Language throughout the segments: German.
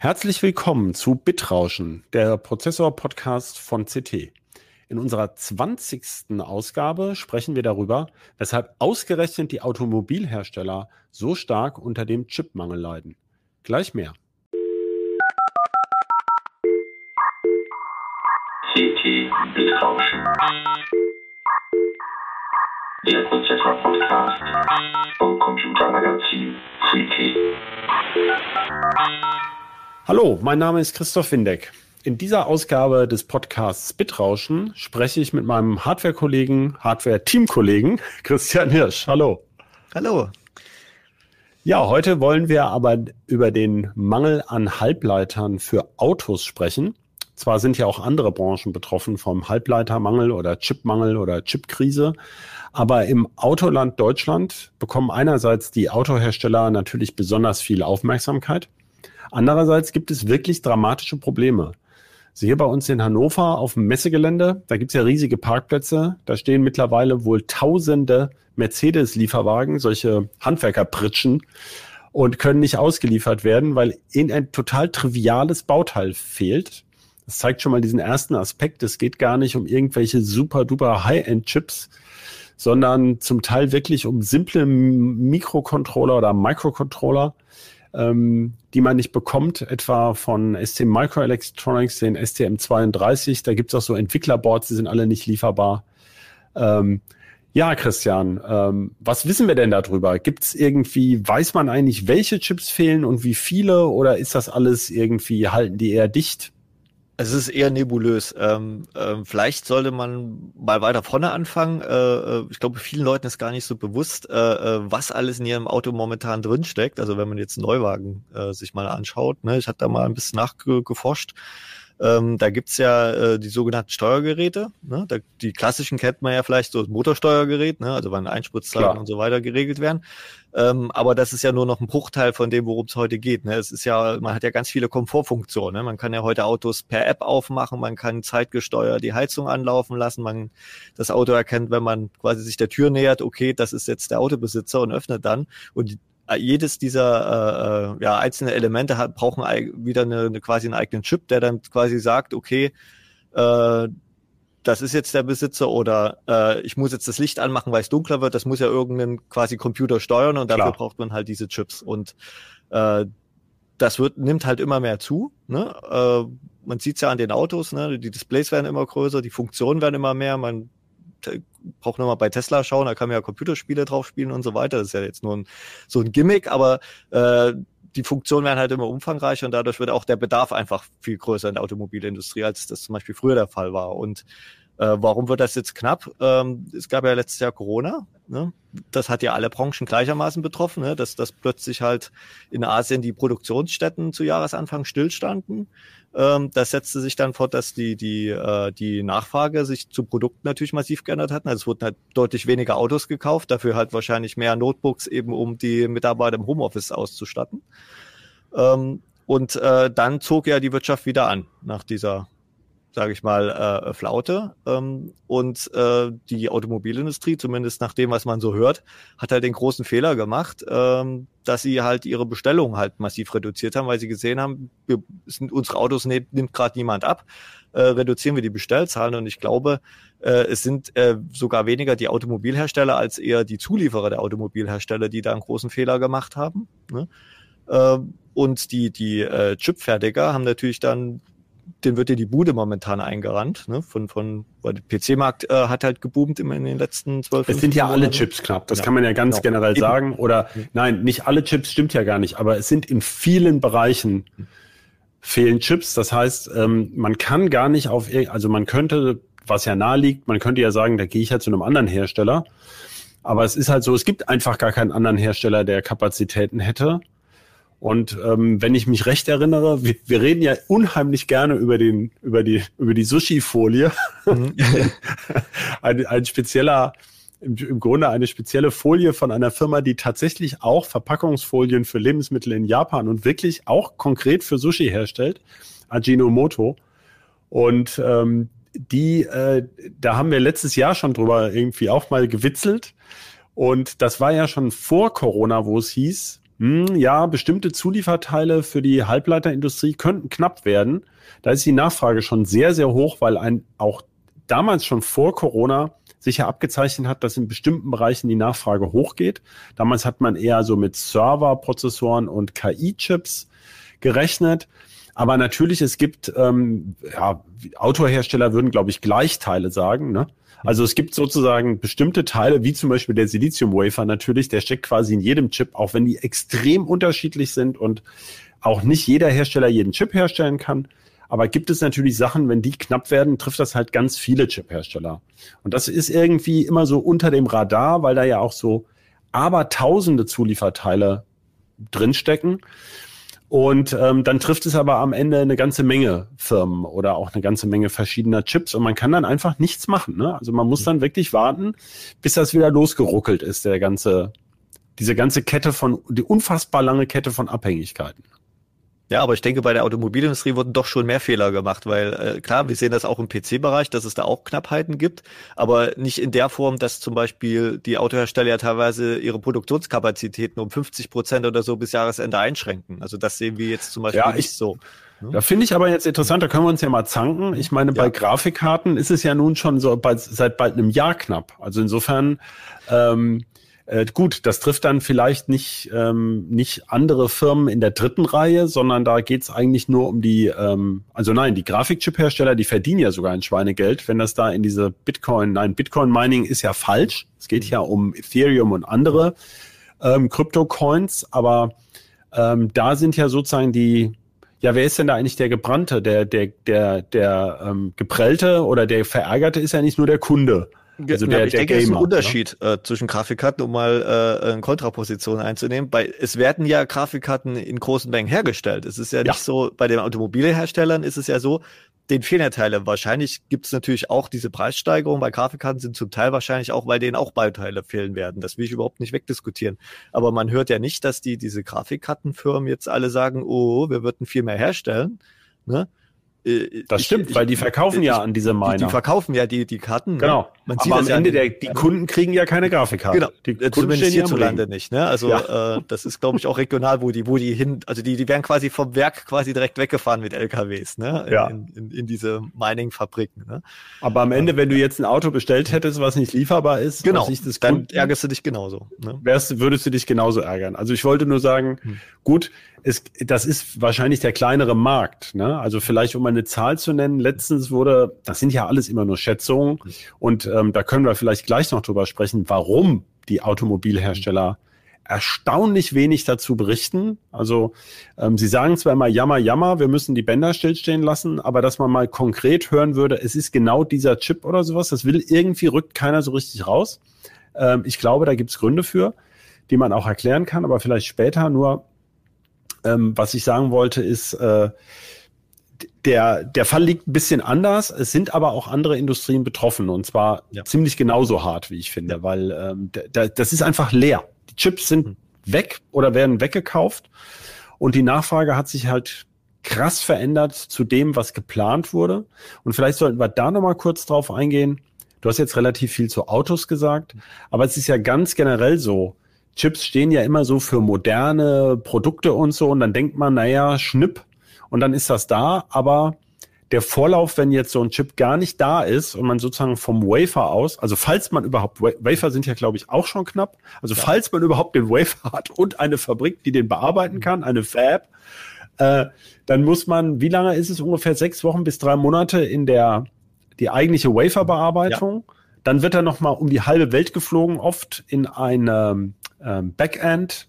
Herzlich willkommen zu Bitrauschen, der Prozessor-Podcast von CT. In unserer 20. Ausgabe sprechen wir darüber, weshalb ausgerechnet die Automobilhersteller so stark unter dem Chipmangel leiden. Gleich mehr. CT Bitrauschen. Der Prozessor-Podcast vom Computermagazin CT. Hallo, mein Name ist Christoph Windeck. In dieser Ausgabe des Podcasts Bitrauschen spreche ich mit meinem Hardware-Kollegen, Hardware-Team-Kollegen Christian Hirsch. Hallo. Hallo. Ja, heute wollen wir aber über den Mangel an Halbleitern für Autos sprechen. Zwar sind ja auch andere Branchen betroffen vom Halbleitermangel oder Chipmangel oder Chipkrise, aber im Autoland Deutschland bekommen einerseits die Autohersteller natürlich besonders viel Aufmerksamkeit. Andererseits gibt es wirklich dramatische Probleme. Also hier bei uns in Hannover auf dem Messegelände, da gibt es ja riesige Parkplätze. Da stehen mittlerweile wohl tausende Mercedes-Lieferwagen, solche Handwerkerpritschen, und können nicht ausgeliefert werden, weil ihnen ein total triviales Bauteil fehlt. Das zeigt schon mal diesen ersten Aspekt. Es geht gar nicht um irgendwelche super duper High-End-Chips, sondern zum Teil wirklich um simple Mikrocontroller oder Microcontroller, ähm, die man nicht bekommt, etwa von ST Microelectronics, den STM32. Da gibt es auch so Entwicklerboards, die sind alle nicht lieferbar. Ähm, ja, Christian, ähm, was wissen wir denn darüber? Gibt es irgendwie, weiß man eigentlich, welche Chips fehlen und wie viele oder ist das alles irgendwie, halten die eher dicht? Es ist eher nebulös. Ähm, ähm, vielleicht sollte man mal weiter vorne anfangen. Äh, äh, ich glaube, vielen Leuten ist gar nicht so bewusst, äh, äh, was alles in ihrem Auto momentan drinsteckt. Also wenn man jetzt einen Neuwagen äh, sich mal anschaut. Ne? Ich hatte da mal ein bisschen nachgeforscht. Ähm, da gibt's ja äh, die sogenannten Steuergeräte. Ne? Da, die klassischen kennt man ja vielleicht so das Motorsteuergerät, ne? also wann Einspritzzeiten und so weiter geregelt werden. Ähm, aber das ist ja nur noch ein Bruchteil von dem, worum es heute geht. Ne? Es ist ja, man hat ja ganz viele Komfortfunktionen. Ne? Man kann ja heute Autos per App aufmachen, man kann zeitgesteuert die Heizung anlaufen lassen, man das Auto erkennt, wenn man quasi sich der Tür nähert, okay, das ist jetzt der Autobesitzer und öffnet dann. Und jedes dieser äh, äh, ja, einzelne Elemente hat, brauchen wieder eine, eine, quasi einen eigenen Chip, der dann quasi sagt, okay, äh, das ist jetzt der Besitzer oder äh, ich muss jetzt das Licht anmachen, weil es dunkler wird. Das muss ja irgendein quasi Computer steuern und dafür Klar. braucht man halt diese Chips. Und äh, das wird, nimmt halt immer mehr zu. Ne? Äh, man sieht es ja an den Autos, ne? die Displays werden immer größer, die Funktionen werden immer mehr. Man braucht nochmal bei Tesla schauen, da kann man ja Computerspiele drauf spielen und so weiter. Das ist ja jetzt nur ein, so ein Gimmick, aber äh, die Funktionen werden halt immer umfangreicher und dadurch wird auch der Bedarf einfach viel größer in der Automobilindustrie, als das zum Beispiel früher der Fall war. Und äh, warum wird das jetzt knapp? Ähm, es gab ja letztes Jahr Corona. Ne? Das hat ja alle Branchen gleichermaßen betroffen, ne? dass, dass plötzlich halt in Asien die Produktionsstätten zu Jahresanfang stillstanden. Ähm, das setzte sich dann fort, dass die, die, äh, die Nachfrage sich zu Produkten natürlich massiv geändert hat. Also es wurden halt deutlich weniger Autos gekauft, dafür halt wahrscheinlich mehr Notebooks eben, um die Mitarbeiter im Homeoffice auszustatten. Ähm, und äh, dann zog ja die Wirtschaft wieder an nach dieser sage ich mal, äh, Flaute. Ähm, und äh, die Automobilindustrie, zumindest nach dem, was man so hört, hat halt den großen Fehler gemacht, ähm, dass sie halt ihre Bestellungen halt massiv reduziert haben, weil sie gesehen haben, wir, sind, unsere Autos ne, nimmt gerade niemand ab, äh, reduzieren wir die Bestellzahlen. Und ich glaube, äh, es sind äh, sogar weniger die Automobilhersteller als eher die Zulieferer der Automobilhersteller, die da einen großen Fehler gemacht haben. Ne? Äh, und die, die äh, Chipfertiger haben natürlich dann den wird dir die Bude momentan eingerannt, ne? Von, von, weil der PC-Markt äh, hat halt geboomt in den letzten zwölf Es sind ja alle Chips knapp, das ja. kann man ja ganz genau. generell sagen. Oder nein, nicht alle Chips stimmt ja gar nicht, aber es sind in vielen Bereichen fehlen Chips. Das heißt, ähm, man kann gar nicht auf, also man könnte, was ja nahe liegt, man könnte ja sagen, da gehe ich halt zu einem anderen Hersteller. Aber es ist halt so, es gibt einfach gar keinen anderen Hersteller, der Kapazitäten hätte. Und ähm, wenn ich mich recht erinnere, wir, wir reden ja unheimlich gerne über den über die über die Sushi-Folie. Mhm. ein, ein spezieller im, Grunde eine spezielle Folie von einer Firma, die tatsächlich auch Verpackungsfolien für Lebensmittel in Japan und wirklich auch konkret für Sushi herstellt, Ajinomoto. Und ähm, die, äh, da haben wir letztes Jahr schon drüber irgendwie auch mal gewitzelt. Und das war ja schon vor Corona, wo es hieß, ja, bestimmte Zulieferteile für die Halbleiterindustrie könnten knapp werden. Da ist die Nachfrage schon sehr, sehr hoch, weil ein auch damals schon vor Corona sich ja abgezeichnet hat, dass in bestimmten Bereichen die Nachfrage hochgeht. Damals hat man eher so mit Serverprozessoren und KI-Chips gerechnet. Aber natürlich, es gibt, ähm, ja, Autohersteller würden, glaube ich, Gleichteile sagen. Ne? Also es gibt sozusagen bestimmte Teile, wie zum Beispiel der Silizium-Wafer natürlich, der steckt quasi in jedem Chip, auch wenn die extrem unterschiedlich sind und auch nicht jeder Hersteller jeden Chip herstellen kann. Aber gibt es natürlich Sachen, wenn die knapp werden, trifft das halt ganz viele Chip-Hersteller. Und das ist irgendwie immer so unter dem Radar, weil da ja auch so abertausende Zulieferteile drinstecken. Und ähm, dann trifft es aber am Ende eine ganze Menge Firmen oder auch eine ganze Menge verschiedener Chips und man kann dann einfach nichts machen. Ne? Also man muss dann wirklich warten, bis das wieder losgeruckelt ist, der ganze, diese ganze Kette von, die unfassbar lange Kette von Abhängigkeiten. Ja, aber ich denke, bei der Automobilindustrie wurden doch schon mehr Fehler gemacht, weil äh, klar, wir sehen das auch im PC-Bereich, dass es da auch Knappheiten gibt, aber nicht in der Form, dass zum Beispiel die Autohersteller ja teilweise ihre Produktionskapazitäten um 50 Prozent oder so bis Jahresende einschränken. Also das sehen wir jetzt zum Beispiel ja, nicht so. Ne? Da finde ich aber jetzt interessant, da können wir uns ja mal zanken. Ich meine, ja. bei Grafikkarten ist es ja nun schon so bei, seit bald einem Jahr knapp. Also insofern ähm, äh, gut, das trifft dann vielleicht nicht, ähm, nicht andere Firmen in der dritten Reihe, sondern da geht's eigentlich nur um die, ähm, also nein, die Grafikchip-Hersteller, die verdienen ja sogar ein Schweinegeld, wenn das da in diese Bitcoin, nein, Bitcoin-Mining ist ja falsch. Es geht ja um Ethereum und andere ähm, Krypto-Coins, aber ähm, da sind ja sozusagen die, ja, wer ist denn da eigentlich der Gebrannte? Der, der, der, der ähm, Geprellte oder der Verärgerte ist ja nicht nur der Kunde. Also der, ich der denke, es ist ein ne? Unterschied äh, zwischen Grafikkarten, um mal äh, eine Kontraposition einzunehmen. Bei, es werden ja Grafikkarten in großen Mengen hergestellt. Es ist ja, ja. nicht so, bei den Automobilherstellern ist es ja so, den fehlen ja Teile. Wahrscheinlich gibt es natürlich auch diese Preissteigerung. Bei Grafikkarten sind zum Teil wahrscheinlich auch, weil denen auch Bauteile fehlen werden. Das will ich überhaupt nicht wegdiskutieren. Aber man hört ja nicht, dass die diese Grafikkartenfirmen jetzt alle sagen, oh, wir würden viel mehr herstellen. Ne? Äh, das stimmt, ich, weil die verkaufen ich, ja an diese Miner. Die, die, verkaufen ja die, die Karten. Ne? Genau. Man sieht Aber am Ende, der, die Kunden kriegen ja keine Grafikkarte. Genau. Die Kunden Zumindest hierzulande nicht. Ne? Also ja. äh, das ist, glaube ich, auch regional, wo die, wo die hin, also die, die werden quasi vom Werk quasi direkt weggefahren mit LKWs, ne? In, ja. in, in, in diese Mining-Fabriken. Ne? Aber am Ende, wenn du jetzt ein Auto bestellt hättest, was nicht lieferbar ist, genau, dann Kunden, ärgerst du dich genauso. Ne? Wärst, würdest du dich genauso ärgern. Also ich wollte nur sagen, hm. gut, es, das ist wahrscheinlich der kleinere Markt. Ne? Also vielleicht, um eine Zahl zu nennen, letztens wurde, das sind ja alles immer nur Schätzungen und ähm, da können wir vielleicht gleich noch drüber sprechen, warum die Automobilhersteller erstaunlich wenig dazu berichten. Also ähm, sie sagen zwar immer Jammer, Jammer, wir müssen die Bänder stillstehen lassen, aber dass man mal konkret hören würde, es ist genau dieser Chip oder sowas, das will irgendwie rückt keiner so richtig raus. Ähm, ich glaube, da gibt es Gründe für, die man auch erklären kann, aber vielleicht später. Nur ähm, was ich sagen wollte, ist, äh, der, der Fall liegt ein bisschen anders. Es sind aber auch andere Industrien betroffen und zwar ja. ziemlich genauso hart, wie ich finde, ja. weil ähm, da, das ist einfach leer. Die Chips sind mhm. weg oder werden weggekauft und die Nachfrage hat sich halt krass verändert zu dem, was geplant wurde. Und vielleicht sollten wir da nochmal kurz drauf eingehen. Du hast jetzt relativ viel zu Autos gesagt, aber es ist ja ganz generell so, Chips stehen ja immer so für moderne Produkte und so und dann denkt man, naja, Schnipp und dann ist das da, aber der Vorlauf, wenn jetzt so ein Chip gar nicht da ist und man sozusagen vom Wafer aus, also falls man überhaupt, Wafer sind ja glaube ich auch schon knapp, also ja. falls man überhaupt den Wafer hat und eine Fabrik, die den bearbeiten kann, eine Fab, äh, dann muss man, wie lange ist es ungefähr sechs Wochen bis drei Monate in der die eigentliche Waferbearbeitung? Ja. Dann wird er noch mal um die halbe Welt geflogen, oft in einem ähm, Backend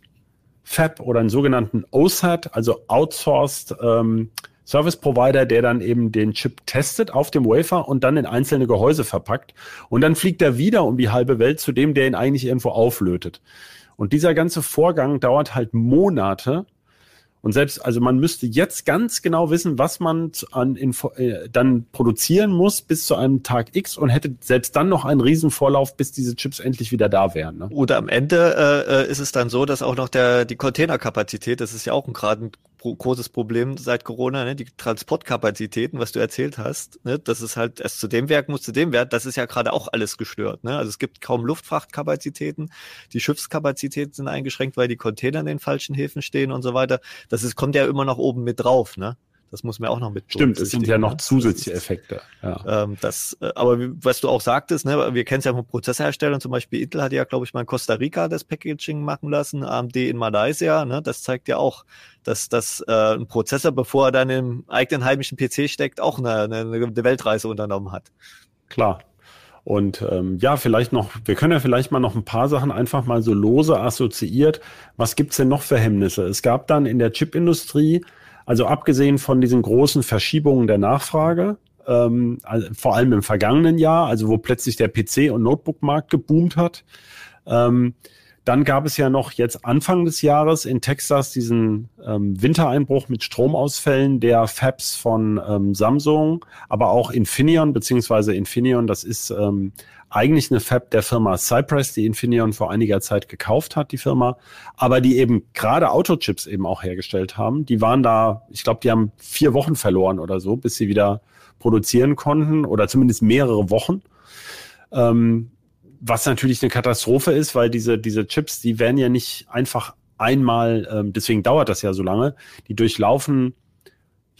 Fab oder einen sogenannten OSAT, also Outsourced ähm, Service Provider, der dann eben den Chip testet auf dem Wafer und dann in einzelne Gehäuse verpackt. Und dann fliegt er wieder um die halbe Welt zu dem, der ihn eigentlich irgendwo auflötet. Und dieser ganze Vorgang dauert halt Monate und selbst, also man müsste jetzt ganz genau wissen, was man an Info, äh, dann produzieren muss bis zu einem Tag X und hätte selbst dann noch einen Riesenvorlauf, bis diese Chips endlich wieder da wären. Ne? Oder am Ende äh, äh ist es dann so, dass auch noch der die Containerkapazität, das ist ja auch ein gerade ein pro großes Problem seit Corona, ne? die Transportkapazitäten, was du erzählt hast, ne? das ist halt erst zu dem Werk muss zu dem Werk, das ist ja gerade auch alles gestört. Ne? Also es gibt kaum Luftfrachtkapazitäten, die Schiffskapazitäten sind eingeschränkt, weil die Container in den falschen Häfen stehen und so weiter. Das ist, kommt ja immer noch oben mit drauf. Ne? Das muss man auch noch mit. Stimmt, es sind ja noch ne? zusätzliche Effekte. Ja. Ähm, das, äh, aber was du auch sagtest, ne, wir kennen es ja von Prozessorherstellern, zum Beispiel Intel hat ja, glaube ich, mal in Costa Rica das Packaging machen lassen, AMD in Malaysia. Ne, das zeigt ja auch, dass, dass äh, ein Prozessor, bevor er dann im eigenen heimischen PC steckt, auch eine, eine, eine Weltreise unternommen hat. Klar. Und ähm, ja, vielleicht noch, wir können ja vielleicht mal noch ein paar Sachen einfach mal so lose assoziiert. Was gibt's denn noch für Hemmnisse? Es gab dann in der Chipindustrie also abgesehen von diesen großen Verschiebungen der Nachfrage, ähm, also vor allem im vergangenen Jahr, also wo plötzlich der PC- und Notebook-Markt geboomt hat, ähm, dann gab es ja noch jetzt Anfang des Jahres in Texas diesen ähm, Wintereinbruch mit Stromausfällen der Fabs von ähm, Samsung, aber auch Infineon, beziehungsweise Infineon, das ist ähm, eigentlich eine Fab der Firma Cypress, die Infineon vor einiger Zeit gekauft hat, die Firma, aber die eben gerade Autochips eben auch hergestellt haben. Die waren da, ich glaube, die haben vier Wochen verloren oder so, bis sie wieder produzieren konnten oder zumindest mehrere Wochen. Ähm, was natürlich eine Katastrophe ist, weil diese, diese Chips, die werden ja nicht einfach einmal, ähm, deswegen dauert das ja so lange, die durchlaufen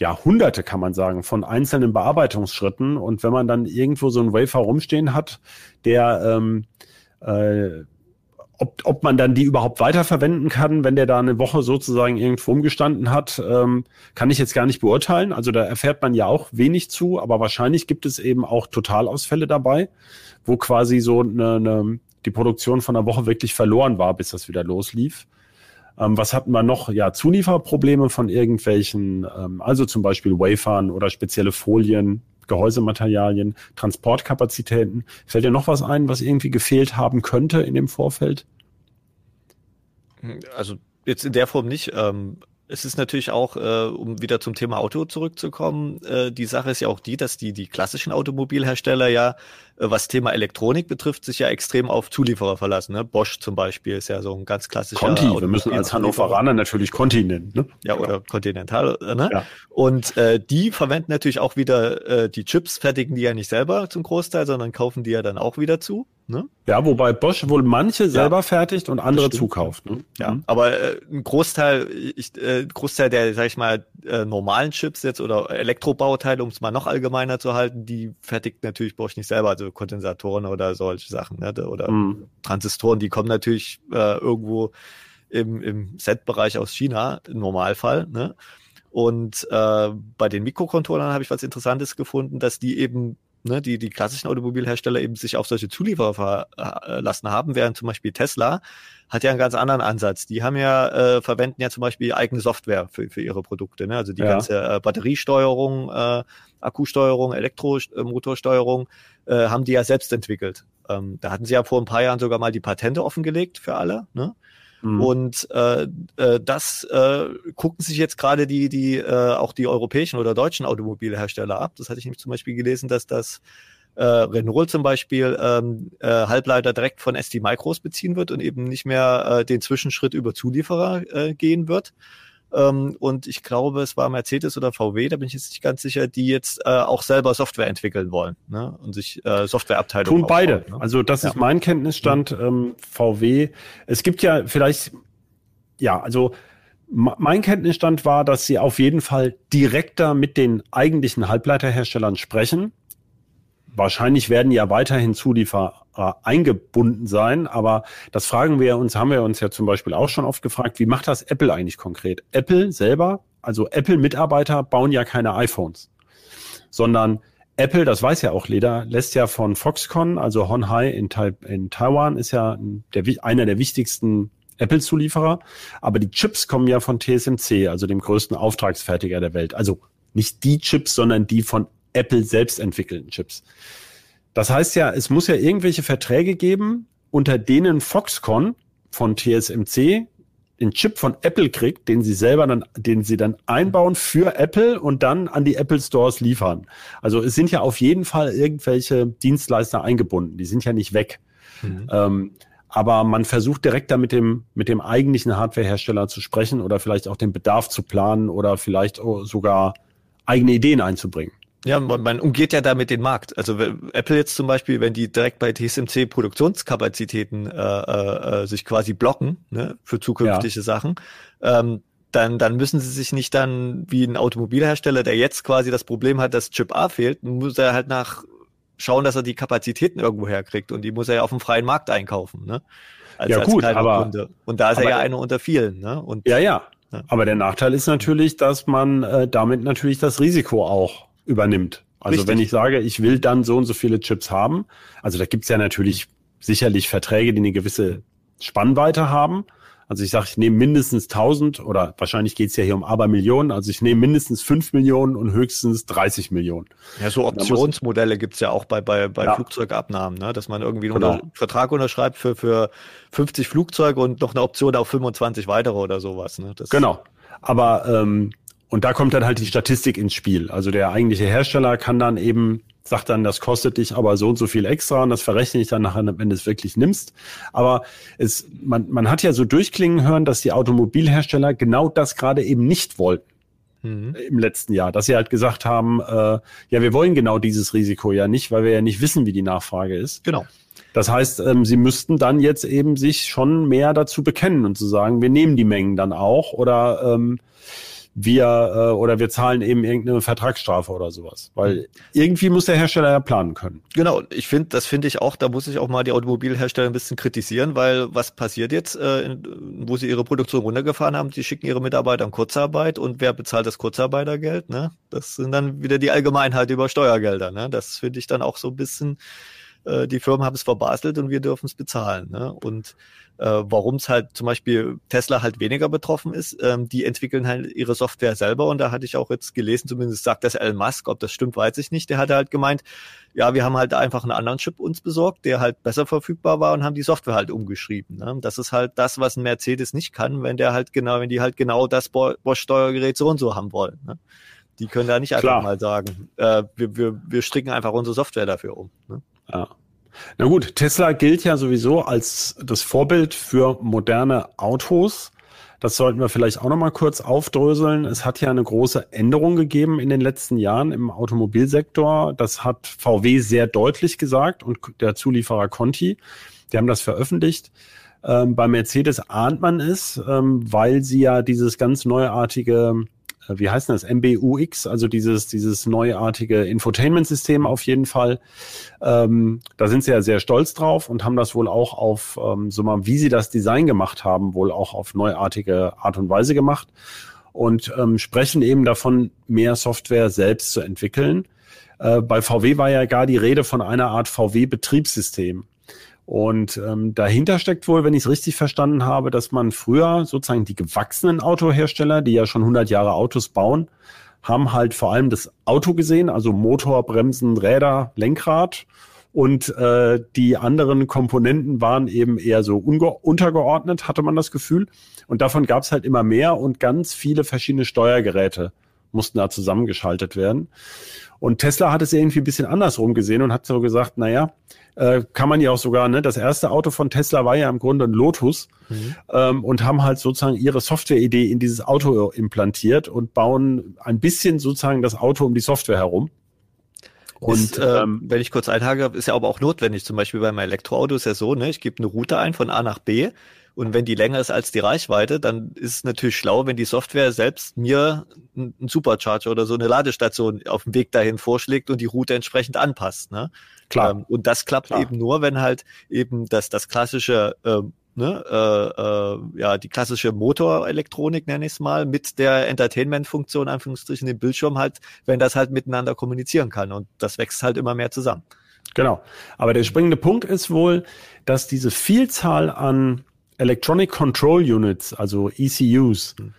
ja, hunderte kann man sagen, von einzelnen Bearbeitungsschritten. Und wenn man dann irgendwo so einen Wafer rumstehen hat, der, ähm, äh, ob, ob man dann die überhaupt weiterverwenden kann, wenn der da eine Woche sozusagen irgendwo rumgestanden hat, ähm, kann ich jetzt gar nicht beurteilen. Also da erfährt man ja auch wenig zu, aber wahrscheinlich gibt es eben auch Totalausfälle dabei, wo quasi so eine, eine, die Produktion von einer Woche wirklich verloren war, bis das wieder loslief. Ähm, was hatten wir noch? Ja, Zulieferprobleme von irgendwelchen, ähm, also zum Beispiel Wafern oder spezielle Folien, Gehäusematerialien, Transportkapazitäten. Fällt dir noch was ein, was irgendwie gefehlt haben könnte in dem Vorfeld? Also jetzt in der Form nicht. Ähm, es ist natürlich auch, äh, um wieder zum Thema Auto zurückzukommen, äh, die Sache ist ja auch die, dass die, die klassischen Automobilhersteller ja, äh, was Thema Elektronik betrifft, sich ja extrem auf Zulieferer verlassen. Ne? Bosch zum Beispiel ist ja so ein ganz klassischer. Conti, wir müssen als Hannoveraner natürlich Conti nennen. Ne? Ja, oder genau. Continental. Äh, ne? Ja. Und äh, die verwenden natürlich auch wieder äh, die Chips, fertigen die ja nicht selber zum Großteil, sondern kaufen die ja dann auch wieder zu. Ne? Ja, wobei Bosch wohl manche selber ja, fertigt und andere zukauft. Ne? Ja, mhm. aber äh, ein Großteil, ich, äh, Großteil der, sag ich mal, äh, normalen Chips jetzt oder Elektrobauteile, um es mal noch allgemeiner zu halten, die fertigt natürlich Bosch nicht selber, also Kondensatoren oder solche Sachen, ne? oder mhm. Transistoren, die kommen natürlich äh, irgendwo im, im Set-Bereich aus China, im Normalfall. Ne? Und äh, bei den Mikrocontrollern habe ich was Interessantes gefunden, dass die eben ne, die, die klassischen Automobilhersteller eben sich auf solche Zulieferer verlassen haben, während zum Beispiel Tesla hat ja einen ganz anderen Ansatz. Die haben ja, äh, verwenden ja zum Beispiel eigene Software für, für ihre Produkte. Ne? Also die ja. ganze äh, Batteriesteuerung, äh, Akkusteuerung, Elektromotorsteuerung äh, haben die ja selbst entwickelt. Ähm, da hatten sie ja vor ein paar Jahren sogar mal die Patente offengelegt für alle. Ne? Mhm. Und äh, äh, das äh, gucken sich jetzt gerade die, die äh, auch die europäischen oder deutschen Automobilhersteller ab. Das hatte ich nämlich zum Beispiel gelesen, dass das äh, Renault zum Beispiel ähm, äh, Halbleiter direkt von ST Micros beziehen wird und eben nicht mehr äh, den Zwischenschritt über Zulieferer äh, gehen wird. Ähm, und ich glaube, es war Mercedes oder VW, da bin ich jetzt nicht ganz sicher, die jetzt äh, auch selber Software entwickeln wollen ne? und sich äh, Softwareabteilungen Tun beide. Ne? Also das ja. ist mein Kenntnisstand, mhm. ähm, VW. Es gibt ja vielleicht, ja, also mein Kenntnisstand war, dass sie auf jeden Fall direkter mit den eigentlichen Halbleiterherstellern sprechen. Wahrscheinlich werden ja weiterhin Zulieferer eingebunden sein. Aber das fragen wir uns, haben wir uns ja zum Beispiel auch schon oft gefragt, wie macht das Apple eigentlich konkret? Apple selber, also Apple-Mitarbeiter bauen ja keine iPhones, sondern Apple, das weiß ja auch Leder, lässt ja von Foxconn, also Honhai in, tai in Taiwan, ist ja der, einer der wichtigsten Apple-Zulieferer. Aber die Chips kommen ja von TSMC, also dem größten Auftragsfertiger der Welt. Also nicht die Chips, sondern die von Apple selbst entwickelten Chips. Das heißt ja, es muss ja irgendwelche Verträge geben, unter denen Foxconn von TSMC den Chip von Apple kriegt, den sie selber dann, den sie dann einbauen für Apple und dann an die Apple Stores liefern. Also es sind ja auf jeden Fall irgendwelche Dienstleister eingebunden. Die sind ja nicht weg. Mhm. Ähm, aber man versucht direkt da mit dem, mit dem eigentlichen Hardwarehersteller zu sprechen oder vielleicht auch den Bedarf zu planen oder vielleicht sogar eigene Ideen einzubringen. Ja, man, man umgeht ja damit den Markt. Also Apple jetzt zum Beispiel, wenn die direkt bei TSMC Produktionskapazitäten äh, äh, äh, sich quasi blocken ne, für zukünftige ja. Sachen, ähm, dann, dann müssen sie sich nicht dann wie ein Automobilhersteller, der jetzt quasi das Problem hat, dass Chip A fehlt, muss er halt nach schauen, dass er die Kapazitäten irgendwo herkriegt und die muss er ja auf dem freien Markt einkaufen, ne? Als, ja gut, aber Kunde. und da ist er ja einer unter vielen, ne? Und ja, ja, ja. Aber der Nachteil ist natürlich, dass man äh, damit natürlich das Risiko auch übernimmt. Also Richtig. wenn ich sage, ich will dann so und so viele Chips haben, also da gibt's ja natürlich sicherlich Verträge, die eine gewisse Spannweite haben. Also ich sage, ich nehme mindestens 1000 oder wahrscheinlich geht's ja hier um Abermillionen. Also ich nehme mindestens 5 Millionen und höchstens 30 Millionen. Ja, so Optionsmodelle gibt's ja auch bei, bei, bei ja. Flugzeugabnahmen, ne? dass man irgendwie genau. einen Vertrag unterschreibt für, für 50 Flugzeuge und noch eine Option auf 25 weitere oder sowas. Ne? Das genau. Aber ähm, und da kommt dann halt die Statistik ins Spiel. Also der eigentliche Hersteller kann dann eben sagt dann, das kostet dich aber so und so viel extra und das verrechne ich dann nachher, wenn du es wirklich nimmst. Aber es, man, man hat ja so durchklingen hören, dass die Automobilhersteller genau das gerade eben nicht wollten. Mhm. im letzten Jahr, dass sie halt gesagt haben, äh, ja, wir wollen genau dieses Risiko ja nicht, weil wir ja nicht wissen, wie die Nachfrage ist. Genau. Das heißt, ähm, sie müssten dann jetzt eben sich schon mehr dazu bekennen und zu sagen, wir nehmen die Mengen dann auch oder ähm, wir äh, oder wir zahlen eben irgendeine Vertragsstrafe oder sowas. Weil irgendwie muss der Hersteller ja planen können. Genau, ich finde, das finde ich auch, da muss ich auch mal die Automobilhersteller ein bisschen kritisieren, weil was passiert jetzt, äh, wo sie ihre Produktion runtergefahren haben, die schicken ihre Mitarbeiter in Kurzarbeit und wer bezahlt das Kurzarbeitergeld? Ne? Das sind dann wieder die Allgemeinheit über Steuergelder. Ne? Das finde ich dann auch so ein bisschen äh, die Firmen haben es verbaselt und wir dürfen es bezahlen. Ne? Und äh, warum es halt zum Beispiel Tesla halt weniger betroffen ist, ähm, die entwickeln halt ihre Software selber und da hatte ich auch jetzt gelesen, zumindest sagt das Elon Musk, ob das stimmt, weiß ich nicht. Der hatte halt gemeint, ja, wir haben halt einfach einen anderen Chip uns besorgt, der halt besser verfügbar war und haben die Software halt umgeschrieben. Ne? Das ist halt das, was ein Mercedes nicht kann, wenn der halt genau, wenn die halt genau das Bosch-Steuergerät so und so haben wollen. Ne? Die können da nicht einfach Klar. mal sagen, äh, wir, wir, wir stricken einfach unsere Software dafür um. Ne? Ja. Na gut, Tesla gilt ja sowieso als das Vorbild für moderne Autos. Das sollten wir vielleicht auch noch mal kurz aufdröseln. Es hat ja eine große Änderung gegeben in den letzten Jahren im Automobilsektor. Das hat VW sehr deutlich gesagt und der Zulieferer Conti. Die haben das veröffentlicht. Ähm, bei Mercedes ahnt man es, ähm, weil sie ja dieses ganz neuartige wie heißt das, MBUX, also dieses, dieses neuartige Infotainment-System auf jeden Fall. Ähm, da sind sie ja sehr stolz drauf und haben das wohl auch auf, ähm, so mal, wie sie das Design gemacht haben, wohl auch auf neuartige Art und Weise gemacht und ähm, sprechen eben davon, mehr Software selbst zu entwickeln. Äh, bei VW war ja gar die Rede von einer Art VW-Betriebssystem. Und ähm, dahinter steckt wohl, wenn ich es richtig verstanden habe, dass man früher sozusagen die gewachsenen Autohersteller, die ja schon 100 Jahre Autos bauen, haben halt vor allem das Auto gesehen, also Motor, Bremsen, Räder, Lenkrad. Und äh, die anderen Komponenten waren eben eher so untergeordnet, hatte man das Gefühl. Und davon gab es halt immer mehr und ganz viele verschiedene Steuergeräte mussten da zusammengeschaltet werden. Und Tesla hat es irgendwie ein bisschen andersrum gesehen und hat so gesagt, naja, äh, kann man ja auch sogar, ne, das erste Auto von Tesla war ja im Grunde ein Lotus mhm. ähm, und haben halt sozusagen ihre Softwareidee in dieses Auto implantiert und bauen ein bisschen sozusagen das Auto um die Software herum. Und ist, äh, ähm, wenn ich kurz einhage, ist ja aber auch notwendig. Zum Beispiel beim Elektroauto ist ja so, ne, ich gebe eine Route ein von A nach B und wenn die länger ist als die Reichweite, dann ist es natürlich schlau, wenn die Software selbst mir einen Supercharger oder so eine Ladestation auf dem Weg dahin vorschlägt und die Route entsprechend anpasst. Ne? Klar. Ähm, und das klappt Klar. eben nur, wenn halt eben das, das klassische ähm, Ne, äh, äh, ja, die klassische Motorelektronik, nenne ich es mal, mit der Entertainment-Funktion, Anführungsstrichen, dem Bildschirm halt, wenn das halt miteinander kommunizieren kann. Und das wächst halt immer mehr zusammen. Genau. Aber der springende Punkt ist wohl, dass diese Vielzahl an Electronic Control Units, also ECUs, mhm.